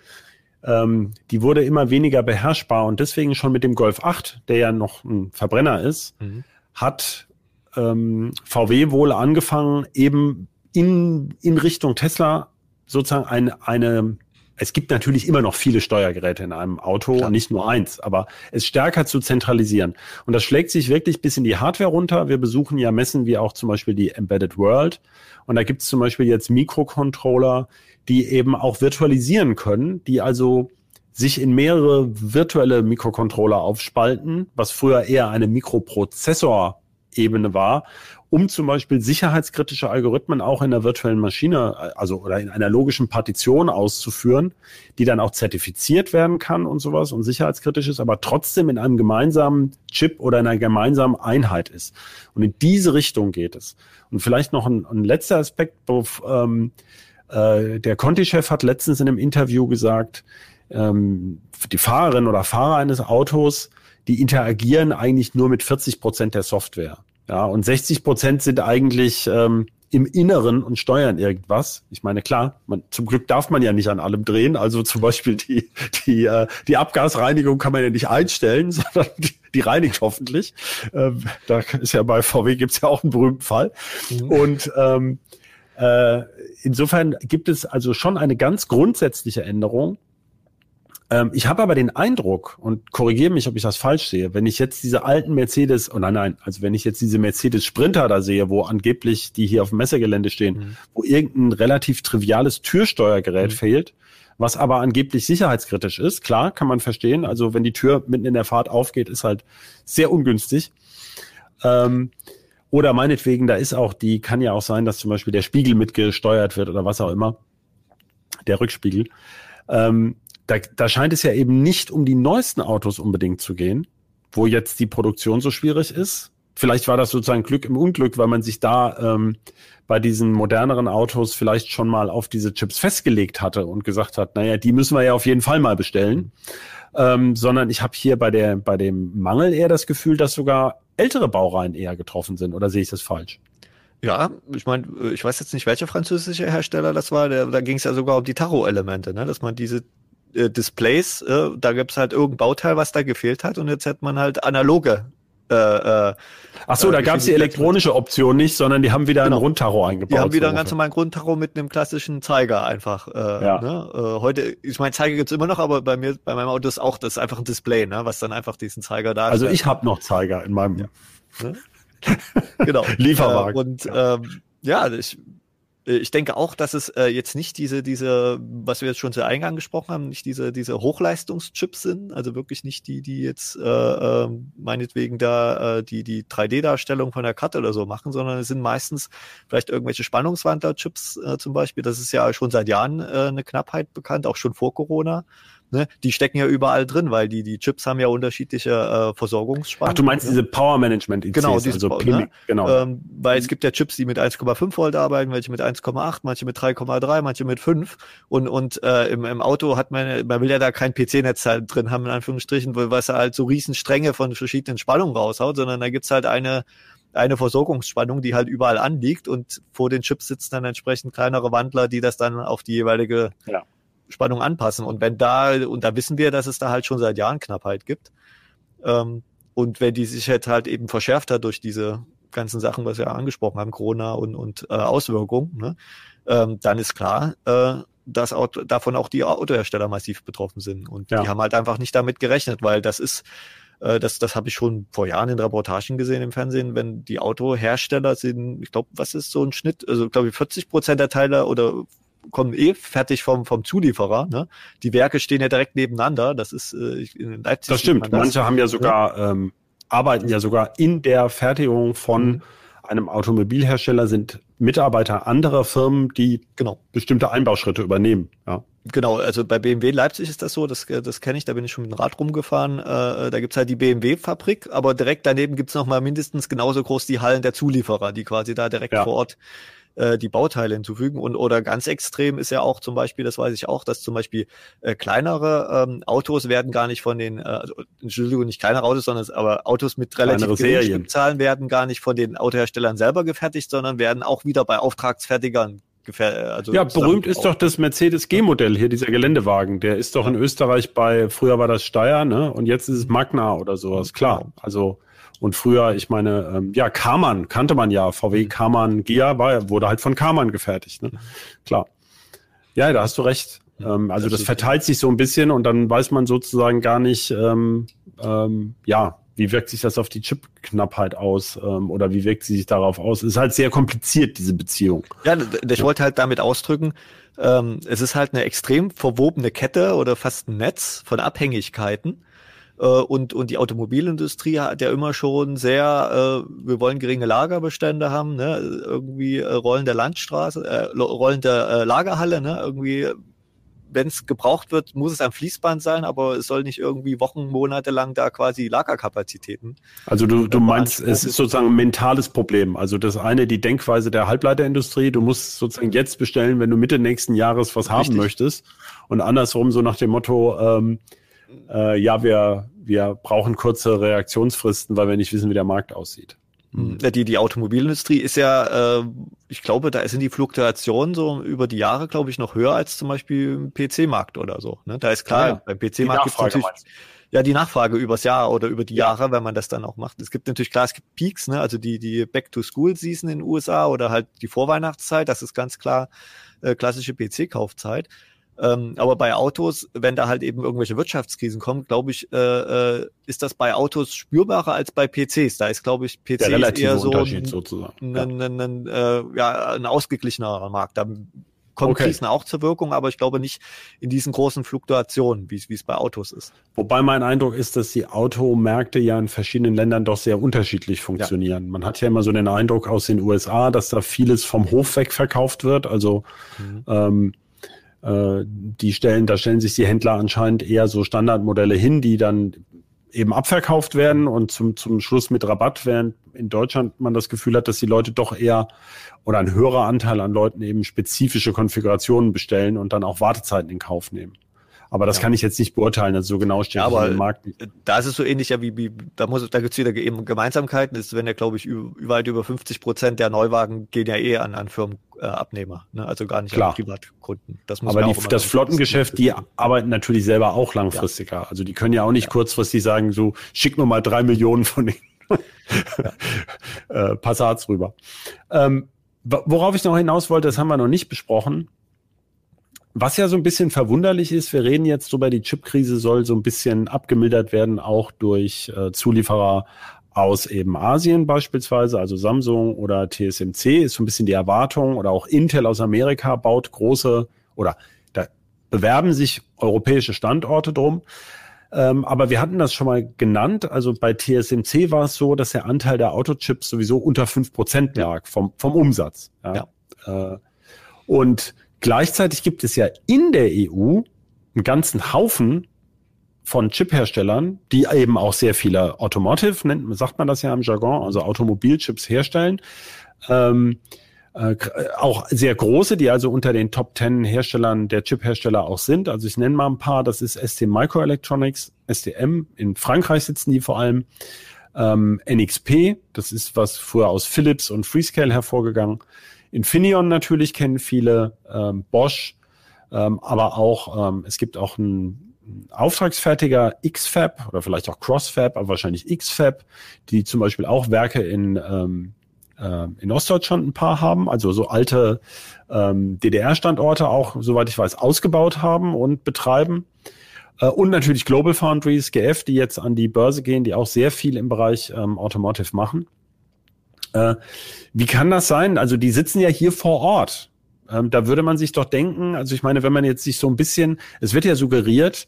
ähm, die wurde immer weniger beherrschbar und deswegen schon mit dem Golf 8, der ja noch ein Verbrenner ist, mhm hat ähm, VW wohl angefangen, eben in, in Richtung Tesla sozusagen eine, eine es gibt natürlich immer noch viele Steuergeräte in einem Auto, Klar. nicht nur eins, aber es stärker zu zentralisieren. Und das schlägt sich wirklich bis in die Hardware runter. Wir besuchen ja Messen wie auch zum Beispiel die Embedded World. Und da gibt es zum Beispiel jetzt Mikrocontroller, die eben auch virtualisieren können, die also sich in mehrere virtuelle Mikrocontroller aufspalten, was früher eher eine Mikroprozessor-Ebene war, um zum Beispiel sicherheitskritische Algorithmen auch in der virtuellen Maschine, also oder in einer logischen Partition auszuführen, die dann auch zertifiziert werden kann und sowas und sicherheitskritisch ist, aber trotzdem in einem gemeinsamen Chip oder in einer gemeinsamen Einheit ist. Und in diese Richtung geht es. Und vielleicht noch ein, ein letzter Aspekt, wo, ähm, äh, der Conti-Chef hat letztens in einem Interview gesagt, ähm, die Fahrerin oder Fahrer eines Autos, die interagieren eigentlich nur mit 40 Prozent der Software. Ja, und 60 Prozent sind eigentlich ähm, im Inneren und steuern irgendwas. Ich meine, klar, man, zum Glück darf man ja nicht an allem drehen. Also zum Beispiel die, die, äh, die Abgasreinigung kann man ja nicht einstellen, sondern die, die reinigt hoffentlich. Ähm, da ist ja bei VW gibt's ja auch einen berühmten Fall. Mhm. Und ähm, äh, insofern gibt es also schon eine ganz grundsätzliche Änderung ähm, ich habe aber den Eindruck, und korrigiere mich, ob ich das falsch sehe, wenn ich jetzt diese alten Mercedes, oh nein, nein, also wenn ich jetzt diese Mercedes Sprinter da sehe, wo angeblich die hier auf dem Messegelände stehen, mhm. wo irgendein relativ triviales Türsteuergerät mhm. fehlt, was aber angeblich sicherheitskritisch ist, klar, kann man verstehen. Also wenn die Tür mitten in der Fahrt aufgeht, ist halt sehr ungünstig. Ähm, oder meinetwegen, da ist auch die, kann ja auch sein, dass zum Beispiel der Spiegel mitgesteuert wird oder was auch immer. Der Rückspiegel. Ähm, da, da scheint es ja eben nicht um die neuesten Autos unbedingt zu gehen, wo jetzt die Produktion so schwierig ist. Vielleicht war das sozusagen Glück im Unglück, weil man sich da ähm, bei diesen moderneren Autos vielleicht schon mal auf diese Chips festgelegt hatte und gesagt hat, naja, die müssen wir ja auf jeden Fall mal bestellen. Ähm, sondern ich habe hier bei, der, bei dem Mangel eher das Gefühl, dass sogar ältere Baureihen eher getroffen sind. Oder sehe ich das falsch? Ja, ich meine, ich weiß jetzt nicht, welcher französische Hersteller das war. Der, da ging es ja sogar um die Taro-Elemente, ne? dass man diese äh, Displays, äh, da gibt's halt irgendein Bauteil, was da gefehlt hat und jetzt hätte man halt analoge äh, äh, Ach so, da äh, gab's die elektronische Option nicht, sondern die haben wieder genau. einen Rundtaro eingebaut. Die haben wieder so einen ganz normalen Grundtaro mit einem klassischen Zeiger einfach. Äh, ja. ne? heute, ich meine, Zeiger gibt's immer noch, aber bei mir, bei meinem Auto ist auch das ist einfach ein Display, ne? was dann einfach diesen Zeiger da Also ich habe noch Zeiger in meinem ja. Ne? genau. Lieferwagen. Und ähm, ja, ich ich denke auch, dass es äh, jetzt nicht diese, diese, was wir jetzt schon zu Eingang gesprochen haben, nicht diese, diese Hochleistungschips sind, also wirklich nicht die, die jetzt äh, äh, meinetwegen da äh, die, die 3D-Darstellung von der Karte oder so machen, sondern es sind meistens vielleicht irgendwelche Spannungswandler-Chips äh, zum Beispiel. Das ist ja schon seit Jahren äh, eine Knappheit bekannt, auch schon vor Corona ne, die stecken ja überall drin, weil die, die Chips haben ja unterschiedliche äh, Versorgungsspannungen. Ach, du meinst ne? diese Power Management ICs, genau, diese, also PIMIC, ne? genau. Ähm, weil es gibt ja Chips, die mit 1,5 Volt arbeiten, welche mit 1,8, manche mit 3,3, manche mit 5 und, und äh, im, im Auto hat man, man will ja da kein PC-Netz halt drin haben, in Anführungsstrichen, weil was halt so riesen Stränge von verschiedenen Spannungen raushaut, sondern da gibt's halt eine eine Versorgungsspannung, die halt überall anliegt und vor den Chips sitzen dann entsprechend kleinere Wandler, die das dann auf die jeweilige ja. Spannung anpassen. Und wenn da, und da wissen wir, dass es da halt schon seit Jahren Knappheit gibt. Ähm, und wenn die sich halt, halt eben verschärft hat durch diese ganzen Sachen, was wir angesprochen haben, Corona und, und äh, Auswirkungen, ne, ähm, dann ist klar, äh, dass auch, davon auch die Autohersteller massiv betroffen sind. Und ja. die haben halt einfach nicht damit gerechnet, weil das ist, äh, das, das habe ich schon vor Jahren in Reportagen gesehen im Fernsehen, wenn die Autohersteller sind, ich glaube, was ist so ein Schnitt, also glaube ich 40 Prozent der Teile oder kommen eh fertig vom, vom Zulieferer. Ne? Die Werke stehen ja direkt nebeneinander. Das ist äh, in Leipzig. Das stimmt. Das. Manche haben ja sogar, ja. Ähm, arbeiten ja sogar in der Fertigung von mhm. einem Automobilhersteller, sind Mitarbeiter anderer Firmen, die genau. bestimmte Einbauschritte übernehmen. Ja. Genau, also bei BMW Leipzig ist das so, das, das kenne ich, da bin ich schon mit dem Rad rumgefahren. Äh, da gibt's halt die BMW-Fabrik, aber direkt daneben gibt's noch mal mindestens genauso groß die Hallen der Zulieferer, die quasi da direkt ja. vor Ort äh, die Bauteile hinzufügen. Und oder ganz extrem ist ja auch zum Beispiel, das weiß ich auch, dass zum Beispiel äh, kleinere ähm, Autos werden gar nicht von den, äh, also, Entschuldigung, nicht kleinere Autos, sondern aber Autos mit relativ geringen Stückzahlen werden gar nicht von den Autoherstellern selber gefertigt, sondern werden auch wieder bei Auftragsfertigern also ja, berühmt ist doch das Mercedes G-Modell hier, dieser Geländewagen. Der ist doch in Österreich bei, früher war das Steyr, ne? Und jetzt ist es Magna oder sowas. Klar. Genau. Also und früher, ich meine, ähm, ja, Karmann kannte man ja. VW mhm. Karmann Gia war, wurde halt von Karmann gefertigt. Ne? Klar. Ja, da hast du recht. Ähm, also das verteilt sich so ein bisschen und dann weiß man sozusagen gar nicht, ähm, ähm, ja, wie wirkt sich das auf die Chipknappheit aus ähm, oder wie wirkt sie sich darauf aus? Es ist halt sehr kompliziert, diese Beziehung. Ja, ich wollte halt damit ausdrücken, ähm, es ist halt eine extrem verwobene Kette oder fast ein Netz von Abhängigkeiten. Äh, und, und die Automobilindustrie hat ja immer schon sehr, äh, wir wollen geringe Lagerbestände haben, ne? irgendwie äh, Rollen der Landstraße, äh, Rollen der äh, Lagerhalle, ne? irgendwie wenn es gebraucht wird, muss es ein Fließband sein, aber es soll nicht irgendwie Wochen, Monate lang da quasi Lagerkapazitäten. Also du, du meinst, es ist sozusagen ein mentales Problem. Also das eine, die Denkweise der Halbleiterindustrie, du musst sozusagen jetzt bestellen, wenn du Mitte nächsten Jahres was haben möchtest. Und andersrum so nach dem Motto, ähm, äh, ja, wir, wir brauchen kurze Reaktionsfristen, weil wir nicht wissen, wie der Markt aussieht. Mhm. Die, die Automobilindustrie ist ja, äh, ich glaube, da sind die Fluktuationen so über die Jahre, glaube ich, noch höher als zum Beispiel im PC-Markt oder so. Ne? Da ist klar, ja, beim PC-Markt gibt es natürlich ja die Nachfrage übers Jahr oder über die ja. Jahre, wenn man das dann auch macht. Es gibt natürlich klar, es gibt Peaks, ne? also die, die Back-to-School-Season in den USA oder halt die Vorweihnachtszeit, das ist ganz klar äh, klassische PC-Kaufzeit. Ähm, aber bei Autos, wenn da halt eben irgendwelche Wirtschaftskrisen kommen, glaube ich, äh, äh, ist das bei Autos spürbarer als bei PCs. Da ist, glaube ich, PC eher so ein. Ein. Ein, ein, äh, ja, ein ausgeglichenerer Markt. Da kommen okay. Krisen auch zur Wirkung, aber ich glaube nicht in diesen großen Fluktuationen, wie es bei Autos ist. Wobei mein Eindruck ist, dass die Automärkte ja in verschiedenen Ländern doch sehr unterschiedlich funktionieren. Ja. Man hat ja immer so den Eindruck aus den USA, dass da vieles vom Hof weg verkauft wird. Also mhm. ähm, äh, die stellen, da stellen sich die Händler anscheinend eher so Standardmodelle hin, die dann eben abverkauft werden und zum, zum Schluss mit Rabatt, während in Deutschland man das Gefühl hat, dass die Leute doch eher oder ein höherer Anteil an Leuten eben spezifische Konfigurationen bestellen und dann auch Wartezeiten in Kauf nehmen. Aber das ja. kann ich jetzt nicht beurteilen, also so genau steht ja, aber im Markt. Da ist es so ähnlich ja wie, wie da muss, da gibt's wieder eben Gemeinsamkeiten. Das ist, wenn ja, glaube ich, weit über 50 Prozent der Neuwagen gehen ja eh an, an Firmenabnehmer, äh, ne? also gar nicht Klar. an Privatkunden. Das muss aber die, das Flottengeschäft, die arbeiten natürlich selber auch langfristiger. Ja. Also die können ja auch nicht ja. kurzfristig sagen, so schick nur mal drei Millionen von den äh, Passats rüber. Ähm, worauf ich noch hinaus wollte, das haben wir noch nicht besprochen. Was ja so ein bisschen verwunderlich ist, wir reden jetzt drüber, die Chipkrise soll so ein bisschen abgemildert werden, auch durch äh, Zulieferer aus eben Asien beispielsweise, also Samsung oder TSMC ist so ein bisschen die Erwartung oder auch Intel aus Amerika baut große oder da bewerben sich europäische Standorte drum. Ähm, aber wir hatten das schon mal genannt. Also bei TSMC war es so, dass der Anteil der Autochips sowieso unter fünf Prozent lag vom, vom Umsatz. Ja. ja. Äh, und Gleichzeitig gibt es ja in der EU einen ganzen Haufen von Chip-Herstellern, die eben auch sehr viele Automotive, nennt, sagt man das ja im Jargon, also Automobilchips herstellen. Ähm, äh, auch sehr große, die also unter den Top 10 Herstellern der Chip-Hersteller auch sind. Also ich nenne mal ein paar, das ist ST Microelectronics, STM, in Frankreich sitzen die vor allem. Ähm, NXP, das ist was früher aus Philips und Freescale hervorgegangen. Infineon natürlich kennen viele, ähm, Bosch, ähm, aber auch, ähm, es gibt auch einen Auftragsfertiger XFAB oder vielleicht auch CrossFab, aber wahrscheinlich XFAB, die zum Beispiel auch Werke in, ähm, äh, in Ostdeutschland ein paar haben, also so alte ähm, DDR-Standorte auch, soweit ich weiß, ausgebaut haben und betreiben. Äh, und natürlich Global Foundries, GF, die jetzt an die Börse gehen, die auch sehr viel im Bereich ähm, Automotive machen. Äh, wie kann das sein? Also die sitzen ja hier vor Ort. Ähm, da würde man sich doch denken, also ich meine, wenn man jetzt sich so ein bisschen, es wird ja suggeriert,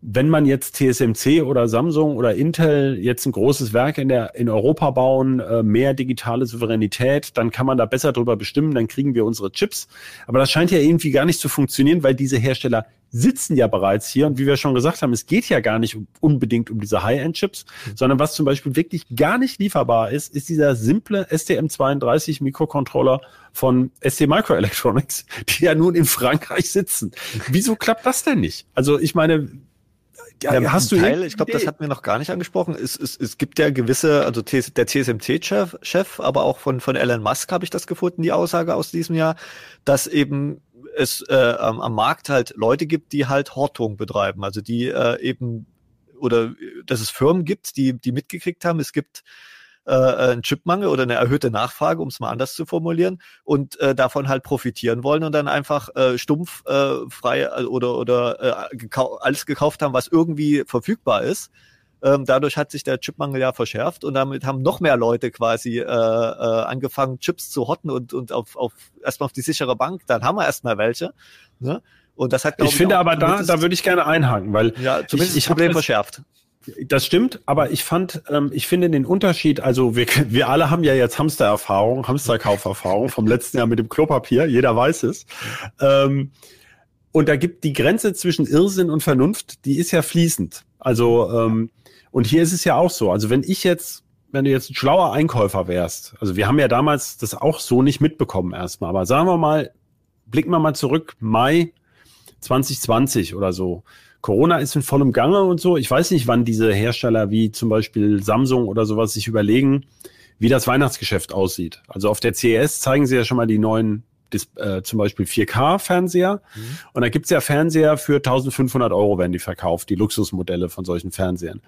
wenn man jetzt TSMC oder Samsung oder Intel jetzt ein großes Werk in der in Europa bauen, äh, mehr digitale Souveränität, dann kann man da besser drüber bestimmen, dann kriegen wir unsere Chips. Aber das scheint ja irgendwie gar nicht zu funktionieren, weil diese Hersteller sitzen ja bereits hier und wie wir schon gesagt haben, es geht ja gar nicht unbedingt um diese High-End-Chips, mhm. sondern was zum Beispiel wirklich gar nicht lieferbar ist, ist dieser simple STM32 Mikrocontroller von ST Microelectronics, die ja nun in Frankreich sitzen. Wieso klappt das denn nicht? Also ich meine, ja, ja, hast du Teil, ich glaube, das hatten wir noch gar nicht angesprochen. Es, es, es gibt ja gewisse, also der CSMC-Chef, Chef, aber auch von, von Elon Musk habe ich das gefunden, die Aussage aus diesem Jahr, dass eben es äh, am, am Markt halt Leute gibt, die halt Hortung betreiben, also die äh, eben oder dass es Firmen gibt, die die mitgekriegt haben, es gibt äh, einen Chipmangel oder eine erhöhte Nachfrage, um es mal anders zu formulieren, und äh, davon halt profitieren wollen und dann einfach äh, stumpf äh, frei äh, oder oder äh, gekau alles gekauft haben, was irgendwie verfügbar ist. Ähm, dadurch hat sich der Chipmangel ja verschärft und damit haben noch mehr Leute quasi äh, äh, angefangen, Chips zu hotten und, und auf, auf erstmal auf die sichere Bank. Dann haben wir erstmal welche. Ne? Und das hat, ich, ich finde aber da, da würde ich gerne einhaken, weil ja, zumindest ich, ich das Problem verschärft. Das stimmt, aber ich fand, ähm, ich finde den Unterschied, also wir, wir alle haben ja jetzt Hamstererfahrung, Hamsterkauferfahrung vom letzten Jahr mit dem Klopapier, jeder weiß es. Ähm, und da gibt die Grenze zwischen Irrsinn und Vernunft, die ist ja fließend. Also, ähm, und hier ist es ja auch so. Also wenn ich jetzt, wenn du jetzt ein schlauer Einkäufer wärst, also wir haben ja damals das auch so nicht mitbekommen erstmal, aber sagen wir mal, blicken wir mal zurück, Mai 2020 oder so. Corona ist in vollem Gange und so. Ich weiß nicht, wann diese Hersteller wie zum Beispiel Samsung oder sowas sich überlegen, wie das Weihnachtsgeschäft aussieht. Also auf der CES zeigen sie ja schon mal die neuen äh, zum Beispiel 4K-Fernseher. Mhm. Und da gibt's ja Fernseher für 1500 Euro werden die verkauft, die Luxusmodelle von solchen Fernsehern.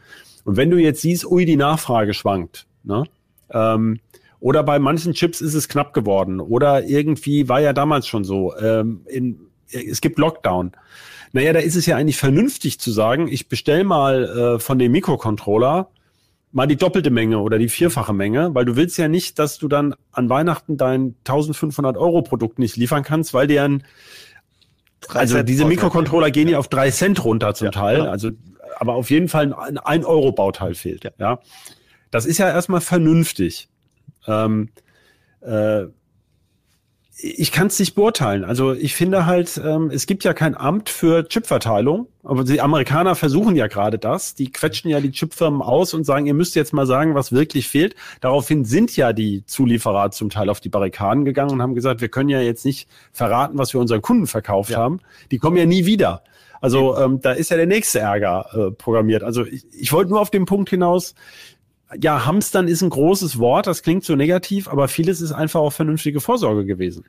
Und wenn du jetzt siehst, ui, die Nachfrage schwankt, ne? Ähm, oder bei manchen Chips ist es knapp geworden. Oder irgendwie war ja damals schon so. Ähm, in, es gibt Lockdown. Naja, da ist es ja eigentlich vernünftig zu sagen, ich bestell mal äh, von dem Mikrocontroller mal die doppelte Menge oder die vierfache Menge, weil du willst ja nicht, dass du dann an Weihnachten dein 1500 Euro Produkt nicht liefern kannst, weil dir ein also diese Mikrocontroller gehen ja auf drei Cent runter zum ja, Teil, genau. also aber auf jeden Fall ein, ein Euro Bauteil fehlt. Ja. ja, das ist ja erstmal vernünftig. Ähm, äh, ich kann es nicht beurteilen. Also ich finde halt, ähm, es gibt ja kein Amt für Chipverteilung, aber die Amerikaner versuchen ja gerade das. Die quetschen ja die Chipfirmen aus und sagen, ihr müsst jetzt mal sagen, was wirklich fehlt. Daraufhin sind ja die Zulieferer zum Teil auf die Barrikaden gegangen und haben gesagt, wir können ja jetzt nicht verraten, was wir unseren Kunden verkauft ja. haben. Die kommen ja nie wieder. Also ähm, da ist ja der nächste Ärger äh, programmiert. Also ich, ich wollte nur auf den Punkt hinaus, ja, Hamstern ist ein großes Wort, das klingt so negativ, aber vieles ist einfach auch vernünftige Vorsorge gewesen.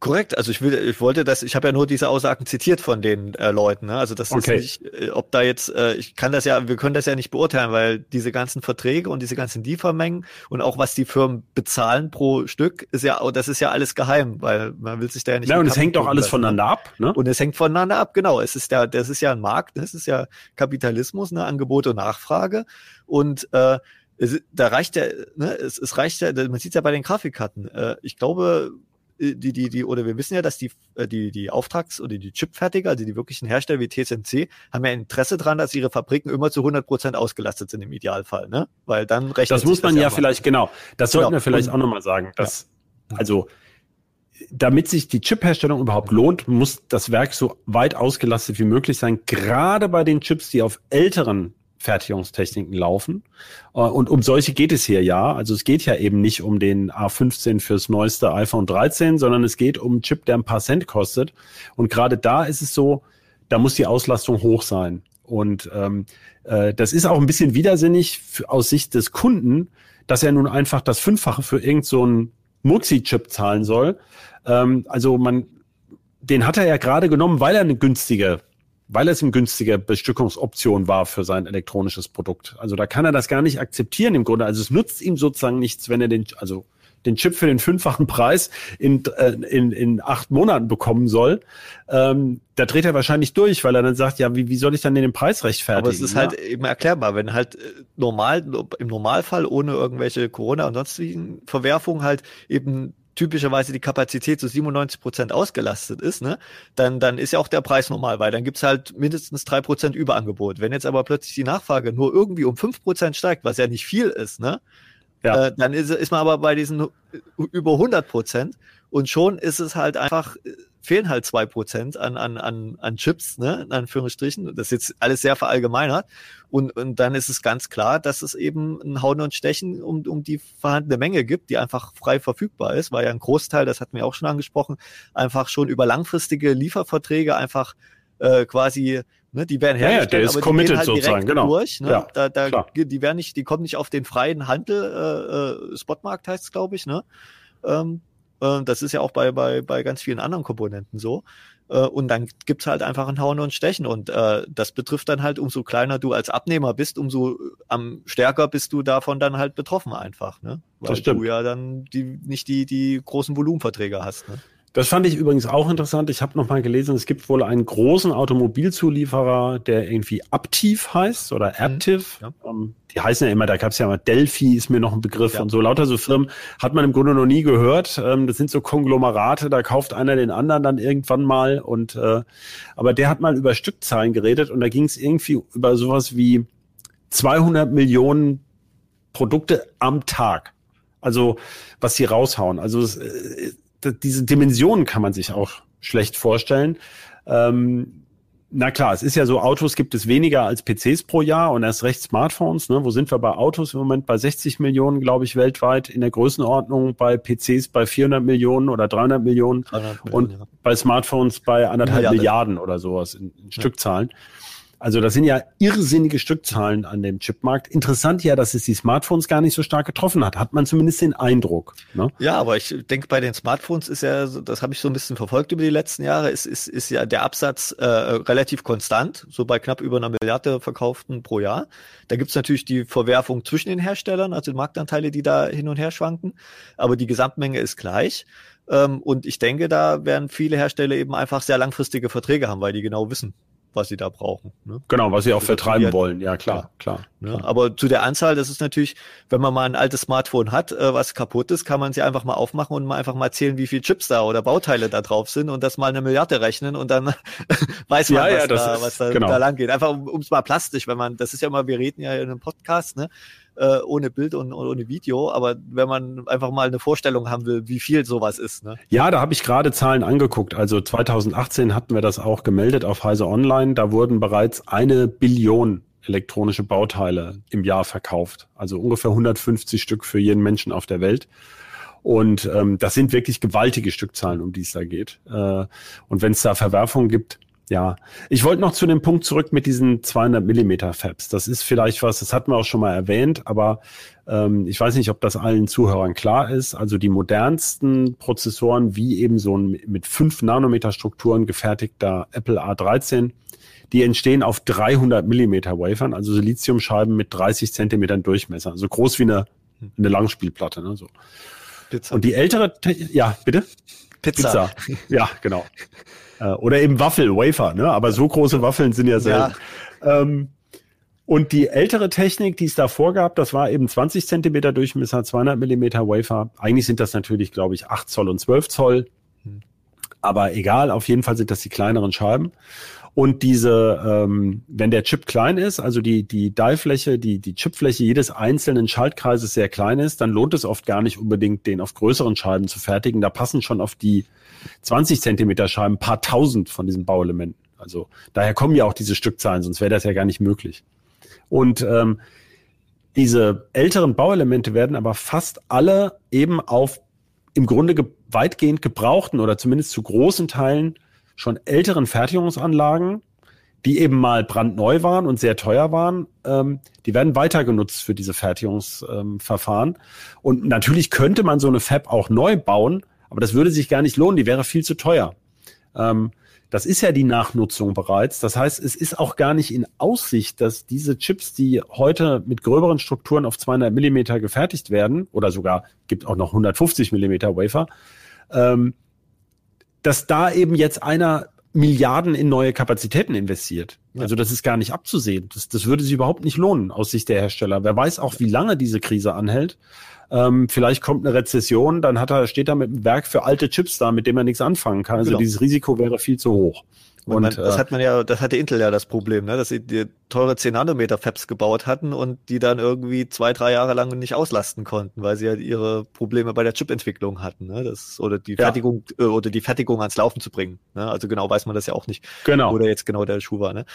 Korrekt, also ich will, ich wollte das, ich habe ja nur diese Aussagen zitiert von den äh, Leuten, ne? Also das okay. ist nicht, äh, ob da jetzt, äh, ich kann das ja, wir können das ja nicht beurteilen, weil diese ganzen Verträge und diese ganzen Liefermengen und auch was die Firmen bezahlen pro Stück, ist ja, das ist ja alles geheim, weil man will sich da ja nicht. Ja, und es hängt auch alles voneinander ab, ne? Und es hängt voneinander ab, genau. Es ist ja, das ist ja ein Markt, das ist ja Kapitalismus, ne? Angebot und Nachfrage und äh, es, da reicht ja, ne, es, es reicht ja, man sieht ja bei den Grafikkarten. Äh, ich glaube, äh, die, die, die, oder wir wissen ja, dass die, äh, die, die Auftrags- oder die Chipfertiger, also die wirklichen Hersteller wie TSMC, haben ja Interesse dran, dass ihre Fabriken immer zu 100 Prozent ausgelastet sind im Idealfall, ne? Weil dann rechnet Das muss man das ja, vielleicht, genau, das genau. sollten wir vielleicht Und, auch nochmal sagen, dass, ja. also, damit sich die Chipherstellung überhaupt lohnt, muss das Werk so weit ausgelastet wie möglich sein, gerade bei den Chips, die auf älteren Fertigungstechniken laufen. Äh, und um solche geht es hier ja. Also es geht ja eben nicht um den A15 fürs neueste iPhone 13, sondern es geht um einen Chip, der ein paar Cent kostet. Und gerade da ist es so, da muss die Auslastung hoch sein. Und ähm, äh, das ist auch ein bisschen widersinnig aus Sicht des Kunden, dass er nun einfach das Fünffache für irgendeinen so Murksi-Chip zahlen soll. Ähm, also man, den hat er ja gerade genommen, weil er eine günstige weil es eine günstige Bestückungsoption war für sein elektronisches Produkt. Also da kann er das gar nicht akzeptieren im Grunde. Also es nutzt ihm sozusagen nichts, wenn er den, also den Chip für den fünffachen Preis in, äh, in, in acht Monaten bekommen soll, ähm, da dreht er wahrscheinlich durch, weil er dann sagt, ja, wie, wie soll ich dann den Preis rechtfertigen? Aber es ist ja? halt eben erklärbar, wenn halt äh, normal, im Normalfall ohne irgendwelche Corona und sonstigen Verwerfungen halt eben typischerweise die Kapazität zu 97 Prozent ausgelastet ist, ne, dann, dann ist ja auch der Preis normal, weil dann gibt's halt mindestens drei Prozent Überangebot. Wenn jetzt aber plötzlich die Nachfrage nur irgendwie um fünf Prozent steigt, was ja nicht viel ist, ne, ja. äh, dann ist, ist man aber bei diesen über 100 Prozent und schon ist es halt einfach fehlen halt zwei Prozent an, an, an, an Chips, ne, in Anführungsstrichen. Das ist jetzt alles sehr verallgemeinert. Und, und dann ist es ganz klar, dass es eben ein Hauen und Stechen um, um die vorhandene Menge gibt, die einfach frei verfügbar ist, weil ja ein Großteil, das hatten wir auch schon angesprochen, einfach schon über langfristige Lieferverträge einfach äh, quasi Ne, die werden hergestellt, ja, ja, der ist aber committed die gehen halt sozusagen, genau. durch. Ne? Ja, da, da, die werden nicht, die kommen nicht auf den freien Handel, äh, äh Spotmarkt heißt es, glaube ich, ne? Ähm, äh, das ist ja auch bei, bei, bei ganz vielen anderen Komponenten so. Äh, und dann gibt's halt einfach ein Hauen und Stechen. Und äh, das betrifft dann halt, umso kleiner du als Abnehmer bist, umso äh, am stärker bist du davon dann halt betroffen einfach. Ne? Weil du ja dann die, nicht die, die großen Volumenverträge hast. Ne? Das fand ich übrigens auch interessant. Ich habe noch mal gelesen, es gibt wohl einen großen Automobilzulieferer, der irgendwie Aptiv heißt oder Aptiv. ja. Ähm, die heißen ja immer, da gab es ja mal Delphi, ist mir noch ein Begriff Ja. und so. Lauter so Firmen hat man im Grunde noch nie gehört. Ähm, das sind so Konglomerate, da kauft einer den anderen dann irgendwann mal. Und äh, aber der hat mal über Stückzahlen geredet und da ging es irgendwie über sowas wie 200 Millionen Produkte am Tag. Also was sie raushauen. Also es, äh, diese Dimensionen kann man sich auch schlecht vorstellen. Ähm, na klar, es ist ja so, Autos gibt es weniger als PCs pro Jahr und erst recht Smartphones. Ne? Wo sind wir bei Autos im Moment? Bei 60 Millionen, glaube ich, weltweit in der Größenordnung. Bei PCs bei 400 Millionen oder 300 Millionen 300 und Millionen, ja. bei Smartphones bei anderthalb Milliarde. Milliarden oder sowas in, in Stückzahlen. Also das sind ja irrsinnige Stückzahlen an dem Chipmarkt. Interessant ja, dass es die Smartphones gar nicht so stark getroffen hat. Hat man zumindest den Eindruck. Ne? Ja, aber ich denke, bei den Smartphones ist ja, das habe ich so ein bisschen verfolgt über die letzten Jahre, ist, ist, ist ja der Absatz äh, relativ konstant, so bei knapp über einer Milliarde verkauften pro Jahr. Da gibt's natürlich die Verwerfung zwischen den Herstellern, also die Marktanteile, die da hin und her schwanken, aber die Gesamtmenge ist gleich. Ähm, und ich denke, da werden viele Hersteller eben einfach sehr langfristige Verträge haben, weil die genau wissen, was sie da brauchen. Ne? Genau, was sie auch Also vertreiben wollen. Ja, klar, klar. Ne? klar. Aber zu der Anzahl, das ist natürlich, wenn man mal ein altes Smartphone hat, äh, was kaputt ist, kann man sie einfach mal aufmachen und mal einfach mal zählen, wie viel Chips da oder Bauteile da drauf sind und das mal eine Milliarde rechnen und dann weiß man, Ja, ja, was, das da, ist- was da, genau. da lang geht. Einfach um es mal plastisch, wenn man, das ist ja immer, wir reden ja in einem Podcast, ne? Äh, ohne Bild und ohne Video, aber wenn man einfach mal eine Vorstellung haben will, wie viel sowas ist, ne? Ja, da habe ich gerade Zahlen angeguckt. Also 2018 hatten wir das auch gemeldet auf Heise Online. Da wurden bereits eine Billion elektronische Bauteile im Jahr verkauft. Also ungefähr 150 Stück für jeden Menschen auf der Welt. Und ähm, das sind wirklich gewaltige Stückzahlen, um die es da geht. Äh, und wenn es da Verwerfungen gibt, ja. Ich wollte noch zu dem Punkt zurück mit diesen 200 Millimeter Fabs. Das ist vielleicht was, das hatten wir auch schon mal erwähnt, aber ähm, ich weiß nicht, ob das allen Zuhörern klar ist. Also die modernsten Prozessoren, wie eben so ein mit 5 Nanometer Strukturen gefertigter Apple A13, die entstehen auf 300 Millimeter Wafern, also Siliziumscheiben mit 30 Zentimetern Durchmesser, so groß wie eine, eine Langspielplatte. Ne, so. Pizza. Und die ältere, Te ja, bitte? Pizza. Ja, genau. Äh, Oder eben Waffel, Wafer, ne? Aber so große Waffeln sind ja selten. Ähm, und die ältere Technik, die es davor gab, das war eben 20 Zentimeter Durchmesser, 200 Millimeter Wafer. Eigentlich sind das natürlich, glaube ich, 8 Zoll und 12 Zoll. Aber egal, auf jeden Fall sind das die kleineren Scheiben. Und diese, ähm, wenn der Chip klein ist, also die, die Die-Fläche, die, die Chipfläche jedes einzelnen Schaltkreises sehr klein ist, dann lohnt es oft gar nicht unbedingt, den auf größeren Scheiben zu fertigen. Da passen schon auf die 20 Zentimeter Scheiben ein paar tausend von diesen Bauelementen. Also daher kommen ja auch diese Stückzahlen, sonst wäre das ja gar nicht möglich. Und ähm, diese älteren Bauelemente werden aber fast alle eben auf im Grunde ge weitgehend gebrauchten oder zumindest zu großen Teilen schon älteren Fertigungsanlagen, die eben mal brandneu waren und sehr teuer waren, ähm, die werden weiter genutzt für diese Fertigungsverfahren. und natürlich könnte man so eine Fab auch neu bauen, aber das würde sich gar nicht lohnen, die wäre viel zu teuer. Ähm, das ist ja die Nachnutzung bereits. Das heißt, es ist auch gar nicht in Aussicht, dass diese Chips, die heute mit gröberen Strukturen auf 200 Millimeter gefertigt werden, oder sogar gibt auch noch 150 Millimeter Wafer, ähm, dass da eben jetzt einer Milliarden in neue Kapazitäten investiert. Ja. Also das ist gar nicht abzusehen. Das, das würde sich überhaupt nicht lohnen aus Sicht der Hersteller. Wer weiß auch, wie lange diese Krise anhält. Ähm, vielleicht kommt eine Rezession, dann hat er, steht er mit einem Werk für alte Chips da, mit dem er nichts anfangen kann. Also Genau. dieses Risiko wäre viel zu hoch. Und, man, das äh, hat man ja, das hatte Intel ja das Problem, ne, dass sie die teure 10 Nanometer Fabs gebaut hatten und die dann irgendwie zwei, drei Jahre lang nicht auslasten konnten, weil sie halt ihre Probleme bei der Chipentwicklung hatten, ne, das, oder die Ja. Fertigung, äh, oder die Fertigung ans Laufen zu bringen, ne, also genau weiß man das ja auch nicht, Genau. wo der jetzt genau der Schuh war, ne,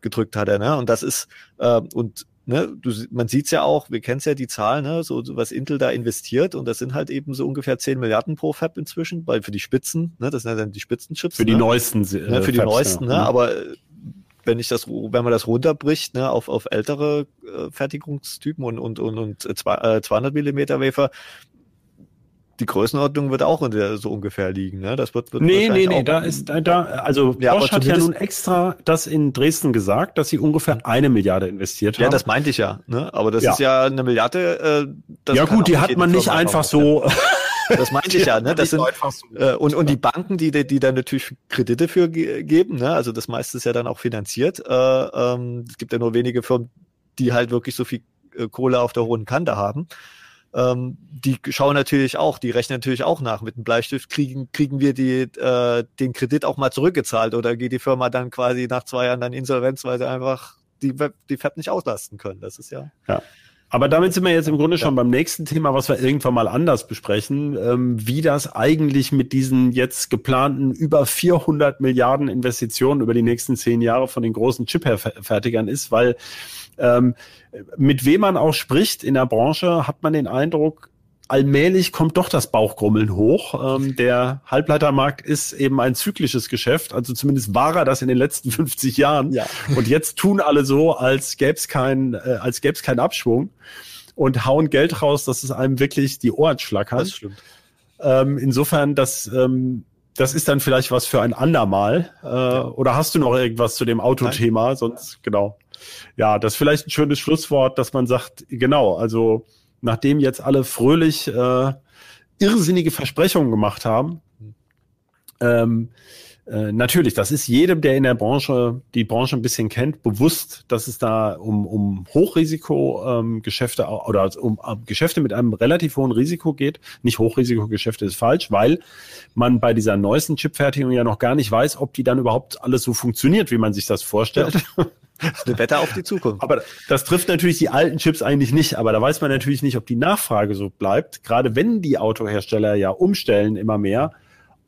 gedrückt hat er, ne, und das ist, äh, und, ne, du, man sieht's ja auch, wir kennen's ja die Zahl, ne, so, so was Intel da investiert und das sind halt eben so ungefähr 10 Milliarden pro Fab inzwischen, weil für die Spitzen, ne, das sind ja dann die Spitzenchips. für die ne? neuesten. Äh, ne, für die Fabs, neuesten, ja. ne? Aber äh, wenn ich das, wenn man das runterbricht, ne, auf, auf ältere äh, Fertigungstypen und, und, und, und äh, 200 Millimeter Wafer, die Größenordnung wird auch so ungefähr liegen. Ne? Das wird, wird Nee, nee, nee, da ist, da, da also Ja, Bosch hat ja nun extra das in Dresden gesagt, dass sie ungefähr eine Milliarde investiert haben. Ja, das meinte ich ja. Ne? Aber das Ja. ist ja eine Milliarde. Äh, das ja gut, die hat man nicht einfach so. Das meinte ich ja. Ne? Das sind, äh, und, und die Banken, die, die da natürlich Kredite für ge geben, ne? also das meiste ist ja dann auch finanziert. Äh, ähm, es gibt ja nur wenige Firmen, die halt wirklich so viel äh, Kohle auf der hohen Kante haben. Ähm, die schauen natürlich auch, die rechnen natürlich auch nach. Mit dem Bleistift kriegen, kriegen wir die, äh, den Kredit auch mal zurückgezahlt oder geht die Firma dann quasi nach zwei Jahren dann insolvenz, weil sie einfach die, Web, die Fab nicht auslasten können. Das ist ja. Aber damit sind wir jetzt im Grunde schon Ja. beim nächsten Thema, was wir irgendwann mal anders besprechen, ähm, wie das eigentlich mit diesen jetzt geplanten über 400 Milliarden Investitionen über die nächsten zehn Jahre von den großen Chip-Fertigern ist, weil ähm, mit wem man auch spricht in der Branche, hat man den Eindruck, allmählich kommt doch das Bauchgrummeln hoch. Ähm, der Halbleitermarkt ist eben ein zyklisches Geschäft, also zumindest war er das in den letzten 50 Jahren. Ja. Und jetzt tun alle so, als gäbe es kein, äh, als gäbe es keinen Abschwung und hauen Geld raus, dass es einem wirklich die Ohren schlackern. Das stimmt. Ähm, insofern, das, ähm, das ist dann vielleicht was für ein andermal. Äh, Oder hast du noch irgendwas zu dem Autothema? Sonst, genau. Ja, das ist vielleicht ein schönes Schlusswort, dass man sagt, genau, also nachdem jetzt alle fröhlich äh, irrsinnige Versprechungen gemacht haben, ähm, äh, natürlich, das ist jedem, der in der Branche die Branche ein bisschen kennt, bewusst, dass es da um, um Hochrisiko-Geschäfte ähm, oder um ähm, Geschäfte mit einem relativ hohen Risiko geht. Nicht Hochrisikogeschäfte ist falsch, weil man bei dieser neuesten Chipfertigung ja noch gar nicht weiß, ob die dann überhaupt alles so funktioniert, wie man sich das vorstellt. Das ist eine Wette auf die Zukunft. Aber das trifft natürlich die alten Chips eigentlich nicht. Aber da weiß man natürlich nicht, ob die Nachfrage so bleibt. Gerade wenn die Autohersteller ja umstellen immer mehr,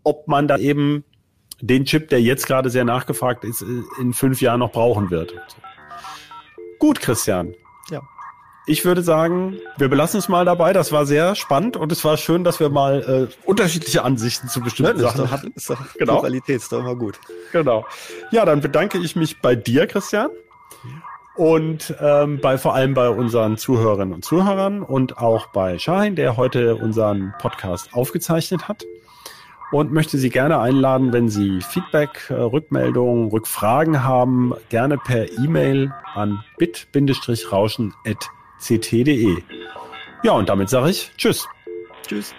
ob man da eben den Chip, der jetzt gerade sehr nachgefragt ist, in fünf Jahren noch brauchen wird. Gut, Christian. Ja. Ich würde sagen, wir belassen es mal dabei. Das war sehr spannend und es war schön, dass wir mal äh, unterschiedliche Ansichten zu bestimmten Ne, Sachen doch, hatten. ist doch Genau. Pluralität, ist doch immer gut. Genau. Ja, dann bedanke ich mich bei dir, Christian. Und ähm, bei vor allem bei unseren Zuhörerinnen und Zuhörern und auch bei Shahin, der heute unseren Podcast aufgezeichnet hat. Und möchte Sie gerne einladen, wenn Sie Feedback, äh, Rückmeldungen, Rückfragen haben, gerne per E-Mail an bit-rauschen.ct.de. Ja, und damit sage ich Tschüss. Tschüss.